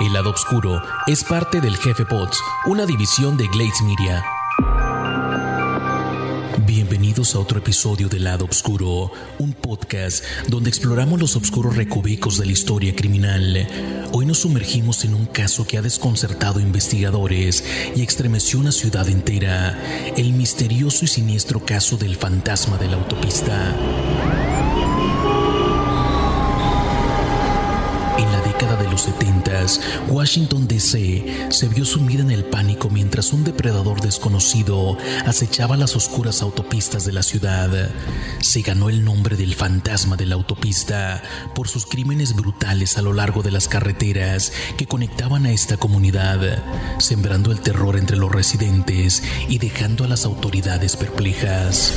El lado oscuro es parte del Jefe Pots, una división de Glades Media. Bienvenidos a otro episodio del Lado Oscuro, un podcast donde exploramos los oscuros recovecos de la historia criminal. Hoy nos sumergimos en un caso que ha desconcertado investigadores y estremeció una ciudad entera, el misterioso y siniestro caso del fantasma de la autopista. 70, Washington DC se vio sumida en el pánico mientras un depredador desconocido acechaba las oscuras autopistas de la ciudad. Se ganó el nombre del fantasma de la autopista por sus crímenes brutales a lo largo de las carreteras que conectaban a esta comunidad, sembrando el terror entre los residentes y dejando a las autoridades perplejas.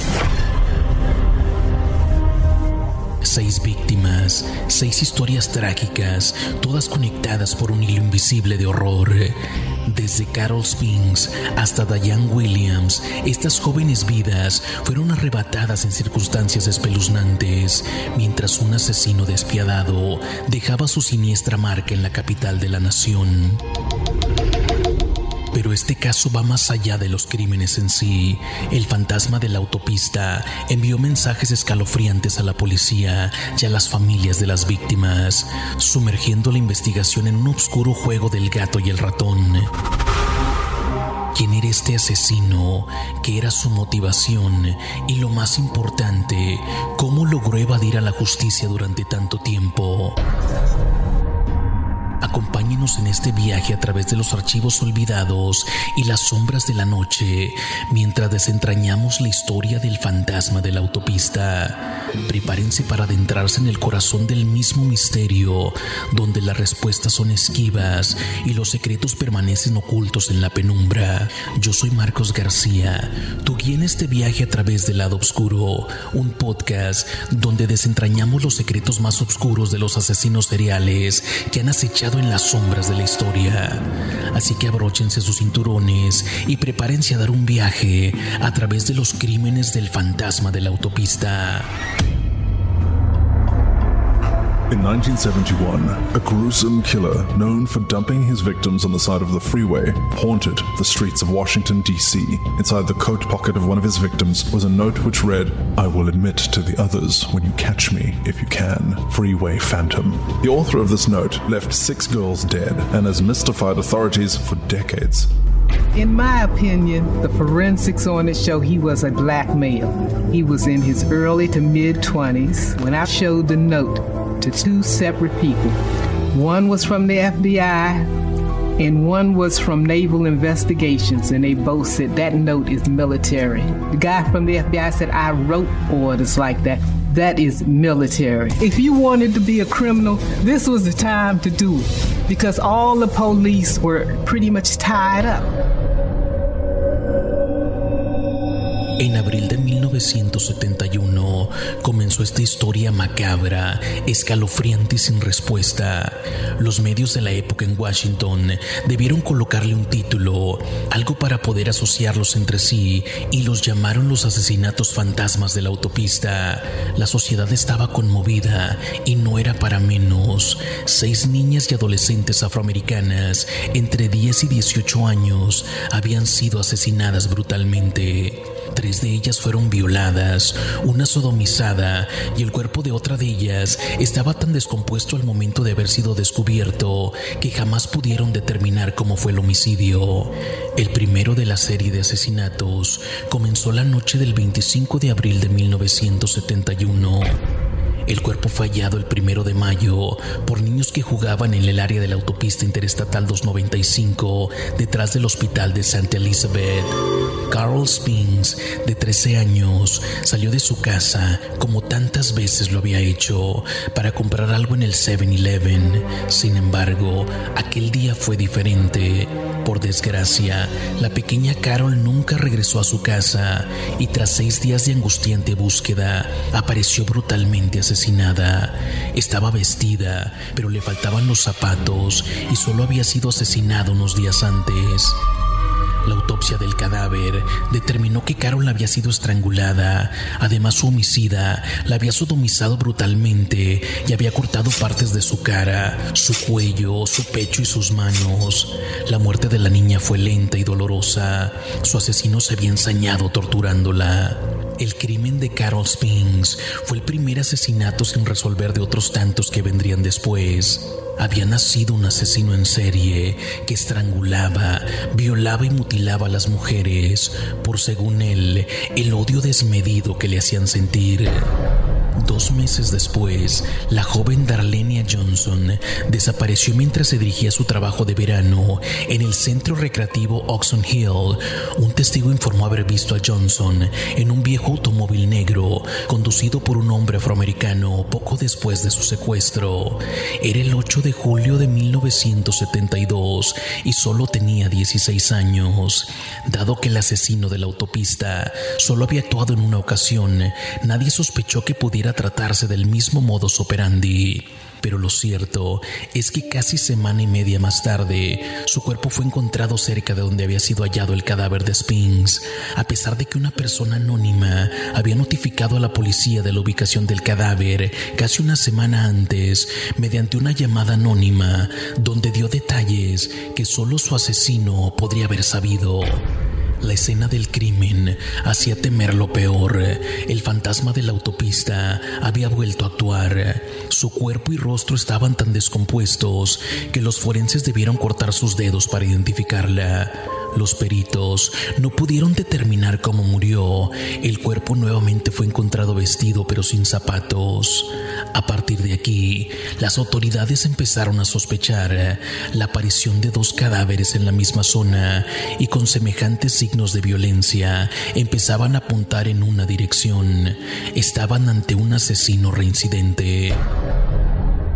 Seis víctimas, seis historias trágicas, todas conectadas por un hilo invisible de horror. Desde Carol Spinks hasta Diane Williams, estas jóvenes vidas fueron arrebatadas en circunstancias espeluznantes, mientras un asesino despiadado dejaba su siniestra marca en la capital de la nación. Pero este caso va más allá de los crímenes en sí. El fantasma de la autopista envió mensajes escalofriantes a la policía y a las familias de las víctimas, sumergiendo la investigación en un oscuro juego del gato y el ratón. ¿Quién era este asesino? ¿Qué era su motivación? Y lo más importante, ¿cómo logró evadir a la justicia durante tanto tiempo? Acompáñenos en este viaje a través de los archivos olvidados y las sombras de la noche mientras desentrañamos la historia del fantasma de la autopista. Prepárense para adentrarse en el corazón del mismo misterio, donde las respuestas son esquivas y los secretos permanecen ocultos en la penumbra. Yo soy Marcos García, tu guía en este viaje a través del lado oscuro, un podcast donde desentrañamos los secretos más oscuros de los asesinos seriales que han acechado en las sombras de la historia. Así que abróchense sus cinturones y prepárense a dar un viaje a través de los crímenes del fantasma de la autopista. In 1971, a gruesome killer known for dumping his victims on the side of the freeway haunted the streets of Washington, D.C. Inside the coat pocket of one of his victims was a note which read, I will admit to the others when you catch me, if you can. Freeway Phantom. The author of this note left six girls dead and has mystified authorities for decades. In my opinion, the forensics on it show he was a black male. He was in his early to mid 20s when I showed the note to two separate people. One was from the FBI and one was from Naval Investigations, and they both said that note is military. The guy from the FBI said, I wrote orders like that. That is military. If you wanted to be a criminal, this was the time to do it because all the police were pretty much tied up. En abril de 1971 esta historia macabra, escalofriante y sin respuesta. Los medios de la época en Washington debieron colocarle un título, algo para poder asociarlos entre sí, y los llamaron los asesinatos fantasmas de la autopista. La sociedad estaba conmovida y no era para menos. Seis niñas y adolescentes afroamericanas entre 10 y 18 años habían sido asesinadas brutalmente. Tres de ellas fueron violadas, una sodomizada y el cuerpo de otra de ellas estaba tan descompuesto al momento de haber sido descubierto que jamás pudieron determinar cómo fue el homicidio. El primero de la serie de asesinatos comenzó la noche del 25 de abril de 1971. El cuerpo fue hallado el primero de mayo por niños que jugaban en el área de la autopista interestatal 295 detrás del hospital de Santa Elizabeth. Carl Spinks, de 13 años, salió de su casa, como tantas veces lo había hecho, para comprar algo en el 7-Eleven. Sin embargo, aquel día fue diferente. Por desgracia, la pequeña Carol nunca regresó a su casa y tras seis días de angustiante búsqueda, apareció brutalmente asesinada. Estaba vestida, pero le faltaban los zapatos y solo había sido asesinada unos días antes. La autopsia del cadáver determinó que Carol había sido estrangulada. Además, su homicida la había sodomizado brutalmente y había cortado partes de su cara, su cuello, su pecho y sus manos. La muerte de la niña fue lenta y dolorosa. Su asesino se había ensañado torturándola. El crimen de Carol Spinks fue el primer asesinato sin resolver de otros tantos que vendrían después había nacido un asesino en serie que estrangulaba, violaba y mutilaba a las mujeres por, según él, el odio desmedido que le hacían sentir. Dos meses después, la joven Darlenia Johnson desapareció mientras se dirigía a su trabajo de verano en el centro recreativo Oxon Hill. Un testigo informó haber visto a Johnson en un viejo automóvil negro conducido por un hombre afroamericano poco después de su secuestro. Era el 8 de julio de 1972 y solo tenía 16 años. Dado que el asesino de la autopista solo había actuado en una ocasión, nadie sospechó que pudiera tratarse del mismo modus operandi. Pero lo cierto es que casi semana y media más tarde, su cuerpo fue encontrado cerca de donde había sido hallado el cadáver de Spinks, a pesar de que una persona anónima había notificado a la policía de la ubicación del cadáver casi una semana antes mediante una llamada anónima donde dio detalles que solo su asesino podría haber sabido. La escena del crimen hacía temer lo peor. El fantasma de la autopista había vuelto a actuar. Su cuerpo y rostro estaban tan descompuestos que los forenses debieron cortar sus dedos para identificarla. Los peritos no pudieron determinar cómo murió. El cuerpo nuevamente fue encontrado vestido pero sin zapatos. A partir de aquí, las autoridades empezaron a sospechar la aparición de dos cadáveres en la misma zona y con semejantes signos de violencia empezaban a apuntar en una dirección. Estaban ante un asesino reincidente.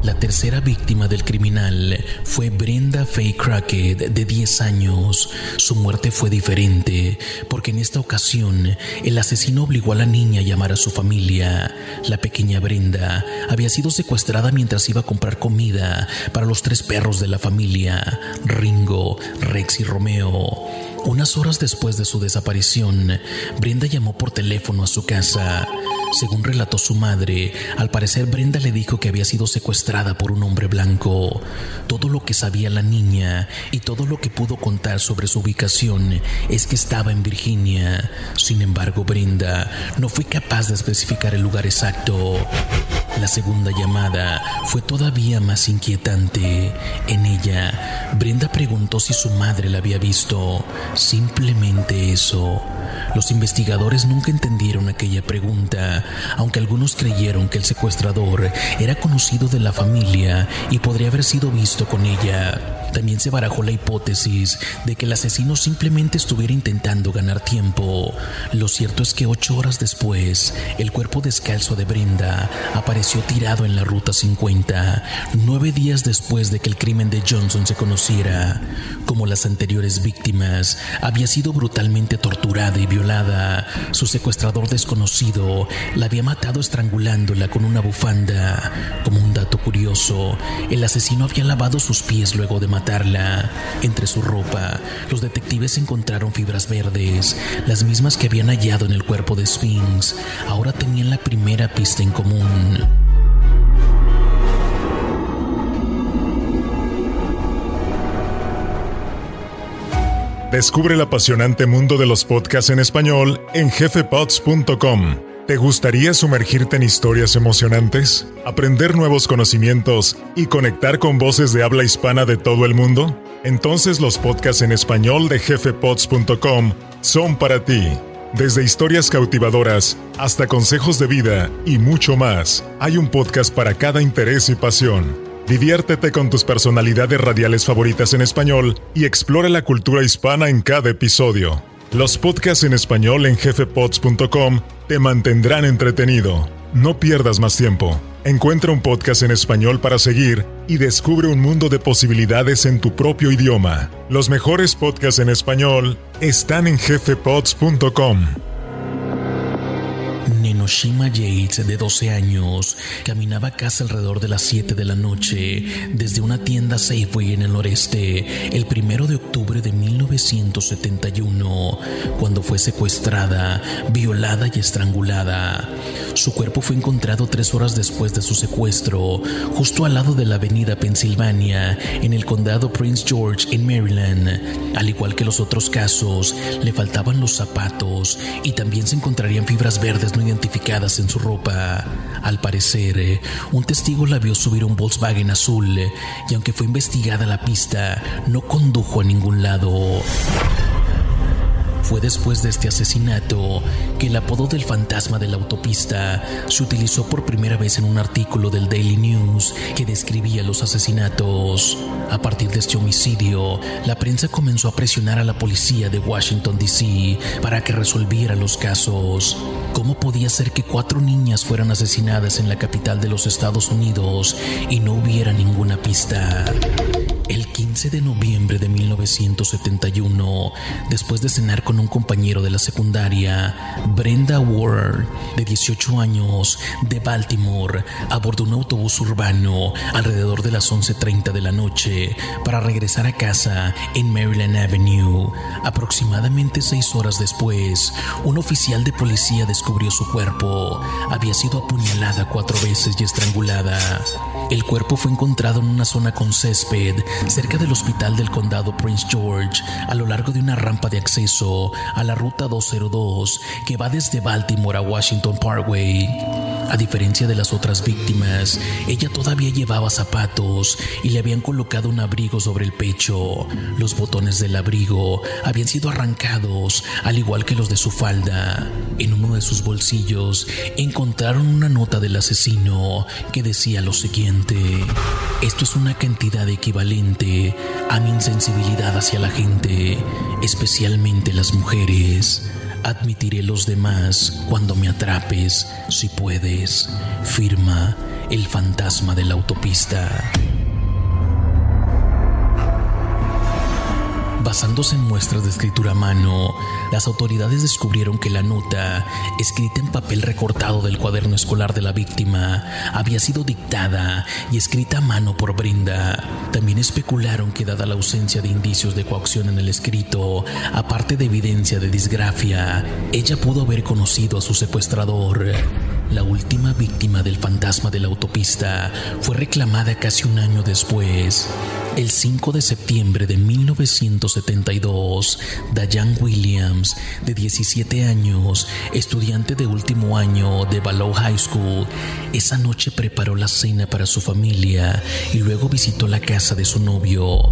La tercera víctima del criminal fue Brenda Faye Crockett, de 10 años. Su muerte fue diferente, porque en esta ocasión el asesino obligó a la niña a llamar a su familia. La pequeña Brenda había sido secuestrada mientras iba a comprar comida para los tres perros de la familia, Ringo, Rex y Romeo. Unas horas después de su desaparición, Brenda llamó por teléfono a su casa. Según relató su madre, al parecer Brenda le dijo que había sido secuestrada por un hombre blanco. Todo lo que sabía la niña y todo lo que pudo contar sobre su ubicación es que estaba en Virginia. Sin embargo, Brenda no fue capaz de especificar el lugar exacto. La segunda llamada fue todavía más inquietante. En ella, Brenda preguntó si su madre la había visto. Simplemente eso. Los investigadores nunca entendieron aquella pregunta, aunque algunos creyeron que el secuestrador era conocido de la familia y podría haber sido visto con ella. También se barajó la hipótesis de que el asesino simplemente estuviera intentando ganar tiempo. Lo cierto es que ocho horas después, el cuerpo descalzo de Brenda apareció tirado en la Ruta 50, nueve días después de que el crimen de Johnson se conociera. Como las anteriores víctimas, había sido brutalmente torturada y violada. Su secuestrador desconocido la había matado estrangulándola con una bufanda. Como un dato curioso, el asesino había lavado sus pies luego de matarla. Entre su ropa, los detectives encontraron fibras verdes, las mismas que habían hallado en el cuerpo de Sphinx. Ahora tenían la primera pista en común. Descubre el apasionante mundo de los podcasts en español en jefepods.com. ¿Te gustaría sumergirte en historias emocionantes, aprender nuevos conocimientos y conectar con voces de habla hispana de todo el mundo? Entonces los podcasts en español de jefepods.com son para ti. Desde historias cautivadoras hasta consejos de vida y mucho más, hay un podcast para cada interés y pasión. Diviértete con tus personalidades radiales favoritas en español y explora la cultura hispana en cada episodio. Los podcasts en español en jefepods.com te mantendrán entretenido. No pierdas más tiempo. Encuentra un podcast en español para seguir y descubre un mundo de posibilidades en tu propio idioma. Los mejores podcasts en español están en jefepods.com. Nenoshima Yates, de 12 años, caminaba a casa alrededor de las 7 de la noche desde una tienda Safeway en el noreste el primero de octubre de 1971, cuando fue secuestrada, violada y estrangulada. Su cuerpo fue encontrado tres horas después de su secuestro, justo al lado de la avenida Pensilvania, en el condado Prince George, en Maryland. Al igual que los otros casos, le faltaban los zapatos y también se encontrarían fibras verdes no identificadas en su ropa. Al parecer, un testigo la vio subir un Volkswagen azul y aunque fue investigada la pista, no condujo a ningún lado. Fue después de este asesinato que el apodo del fantasma de la autopista se utilizó por primera vez en un artículo del Daily News que describía los asesinatos. A partir de este homicidio, la prensa comenzó a presionar a la policía de Washington, D.C. para que resolviera los casos. ¿Cómo podía ser que cuatro niñas fueran asesinadas en la capital de los Estados Unidos y no hubiera ninguna pista? El 15 de noviembre de 1971, después de cenar con un compañero de la secundaria, Brenda Ward, de 18 años, de Baltimore, abordó un autobús urbano alrededor de las 11.30 de la noche para regresar a casa en Maryland Avenue. Aproximadamente seis horas después, un oficial de policía descubrió su cuerpo. Había sido apuñalada cuatro veces y estrangulada. El cuerpo fue encontrado en una zona con césped cerca del hospital del condado Prince George, a lo largo de una rampa de acceso a la ruta 202 que va desde Baltimore a Washington Parkway. A diferencia de las otras víctimas, ella todavía llevaba zapatos y le habían colocado un abrigo sobre el pecho. Los botones del abrigo habían sido arrancados, al igual que los de su falda. En uno de sus bolsillos encontraron una nota del asesino que decía lo siguiente. Esto es una cantidad equivalente a mi insensibilidad hacia la gente, especialmente las mujeres. Admitiré los demás cuando me atrapes, si puedes. Firma el fantasma de la autopista. Basándose en muestras de escritura a mano, las autoridades descubrieron que la nota, escrita en papel recortado del cuaderno escolar de la víctima, había sido dictada y escrita a mano por Brenda. También especularon que dada la ausencia de indicios de coacción en el escrito, aparte de evidencia de disgrafia, ella pudo haber conocido a su secuestrador. La última víctima del fantasma de la autopista fue reclamada casi un año después. El 5 de septiembre de 1972, Diane Williams, de 17 años, estudiante de último año de Ballow High School, esa noche preparó la cena para su familia y luego visitó la casa de su novio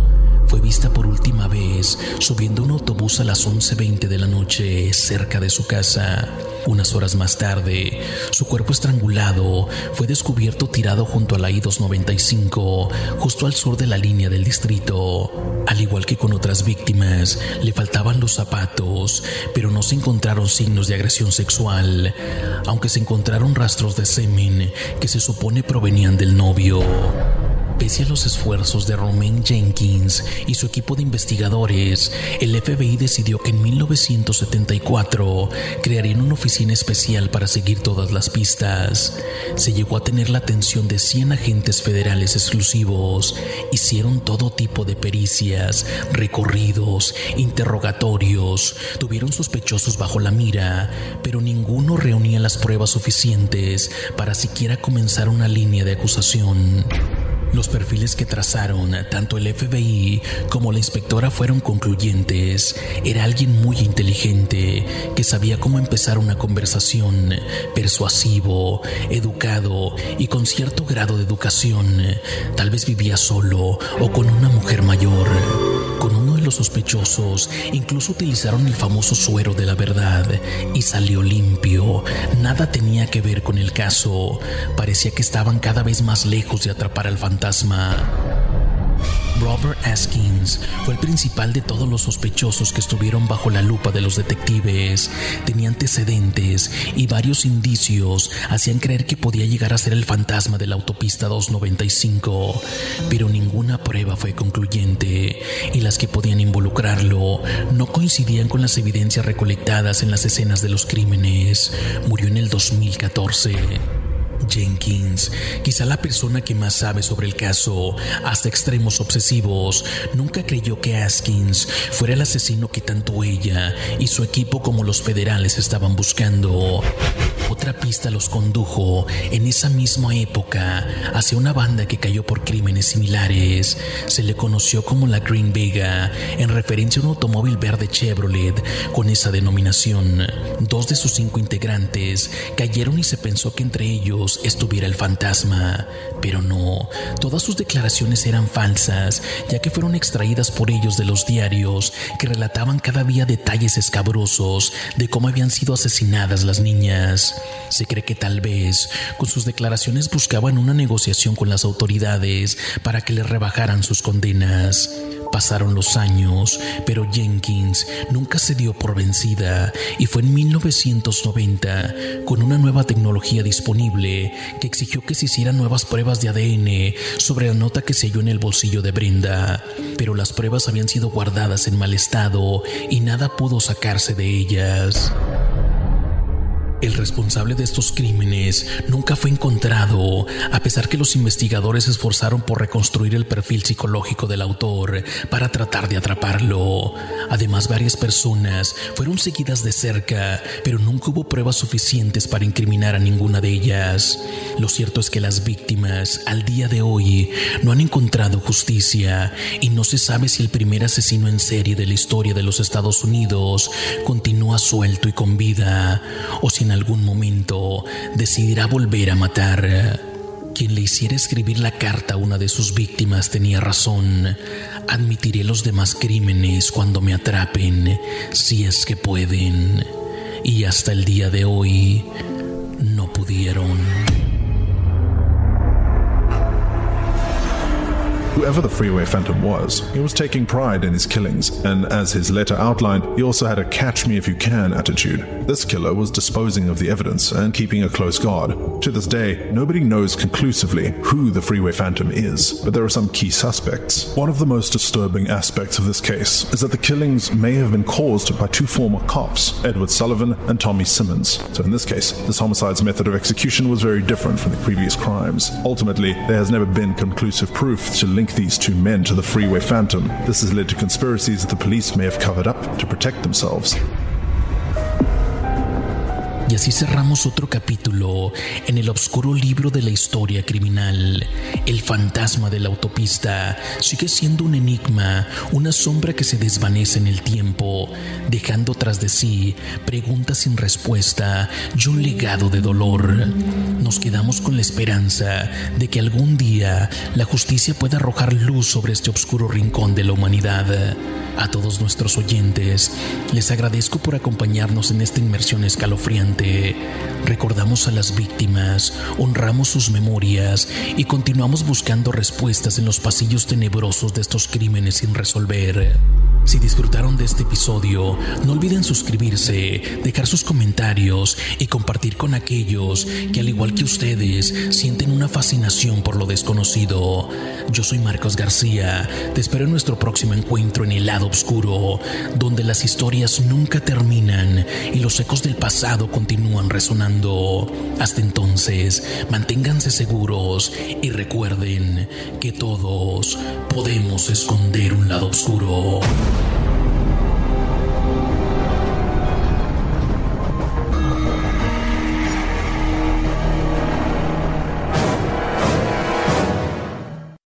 fue vista por última vez subiendo un autobús a las 11.20 de la noche cerca de su casa. Unas horas más tarde, su cuerpo estrangulado fue descubierto tirado junto a la I-295, justo al sur de la línea del distrito. Al igual que con otras víctimas, le faltaban los zapatos, pero no se encontraron signos de agresión sexual, aunque se encontraron rastros de semen que se supone provenían del novio. Pese a los esfuerzos de Romain Jenkins y su equipo de investigadores, el FBI decidió que en 1974 crearían una oficina especial para seguir todas las pistas. Se llegó a tener la atención de 100 agentes federales exclusivos. Hicieron todo tipo de pericias, recorridos, interrogatorios. Tuvieron sospechosos bajo la mira, pero ninguno reunía las pruebas suficientes para siquiera comenzar una línea de acusación. Los perfiles que trazaron tanto el FBI como la inspectora fueron concluyentes. Era alguien muy inteligente que sabía cómo empezar una conversación, persuasivo, educado y con cierto grado de educación. Tal vez vivía solo o con una mujer mayor. Con de los sospechosos incluso utilizaron el famoso suero de la verdad y salió limpio. Nada tenía que ver con el caso. Parecía que estaban cada vez más lejos de atrapar al fantasma. Robert Askins fue el principal de todos los sospechosos que estuvieron bajo la lupa de los detectives. Tenía antecedentes y varios indicios hacían creer que podía llegar a ser el fantasma de la autopista 295, pero ninguna prueba fue concluyente y las que podían involucrarlo no coincidían con las evidencias recolectadas en las escenas de los crímenes. Murió en el 2014. Jenkins, quizá la persona que más sabe sobre el caso, hasta extremos obsesivos, nunca creyó que Askins fuera el asesino que tanto ella y su equipo como los federales estaban buscando. Otra pista los condujo en esa misma época hacia una banda que cayó por crímenes similares. Se le conoció como la Green Vega, en referencia a un automóvil verde Chevrolet con esa denominación. Dos de sus cinco integrantes cayeron y se pensó que entre ellos estuviera el fantasma, pero no, todas sus declaraciones eran falsas, ya que fueron extraídas por ellos de los diarios que relataban cada día detalles escabrosos de cómo habían sido asesinadas las niñas. Se cree que tal vez con sus declaraciones buscaban una negociación con las autoridades para que le rebajaran sus condenas. Pasaron los años, pero Jenkins nunca se dio por vencida y fue en 1990, con una nueva tecnología disponible, que exigió que se hicieran nuevas pruebas de ADN sobre la nota que se halló en el bolsillo de Brenda. Pero las pruebas habían sido guardadas en mal estado y nada pudo sacarse de ellas. El responsable de estos crímenes nunca fue encontrado, a pesar que los investigadores se esforzaron por reconstruir el perfil psicológico del autor para tratar de atraparlo. Además, varias personas fueron seguidas de cerca, pero nunca hubo pruebas suficientes para incriminar a ninguna de ellas. Lo cierto es que las víctimas, al día de hoy, no han encontrado justicia y no se sabe si el primer asesino en serie de la historia de los Estados Unidos continúa suelto y con vida, o si en algún momento decidirá volver a matar. Quien le hiciera escribir la carta a una de sus víctimas tenía razón. Admitiré los demás crímenes cuando me atrapen, si es que pueden. Y hasta el día de hoy no pudieron. Whoever the freeway phantom was, he was taking pride in his killings, and as his letter outlined, he also had a catch me if you can attitude. This killer was disposing of the evidence and keeping a close guard. To this day, nobody knows conclusively who the freeway phantom is, but there are some key suspects. One of the most disturbing aspects of this case is that the killings may have been caused by two former cops, Edward Sullivan and Tommy Simmons. So in this case, this homicide's method of execution was very different from the previous crimes. Ultimately, there has never been conclusive proof to link link these two men to the freeway phantom. This has led to conspiracies that the police may have covered up to protect themselves. Y así cerramos otro capítulo en el oscuro libro de la historia criminal. El fantasma de la autopista sigue siendo un enigma, una sombra que se desvanece en el tiempo, dejando tras de sí preguntas sin respuesta y un legado de dolor. Nos quedamos con la esperanza de que algún día la justicia pueda arrojar luz sobre este oscuro rincón de la humanidad. A todos nuestros oyentes, les agradezco por acompañarnos en esta inmersión escalofriante. Recordamos a las víctimas, honramos sus memorias y continuamos buscando respuestas en los pasillos tenebrosos de estos crímenes sin resolver. Si disfrutaron de este episodio, no olviden suscribirse, dejar sus comentarios y compartir con aquellos que al igual que ustedes sienten una fascinación por lo desconocido. Yo soy Marcos García, te espero en nuestro próximo encuentro en el lado oscuro, donde las historias nunca terminan y los ecos del pasado continúan resonando. Hasta entonces, manténganse seguros y recuerden que todos podemos esconder un lado oscuro.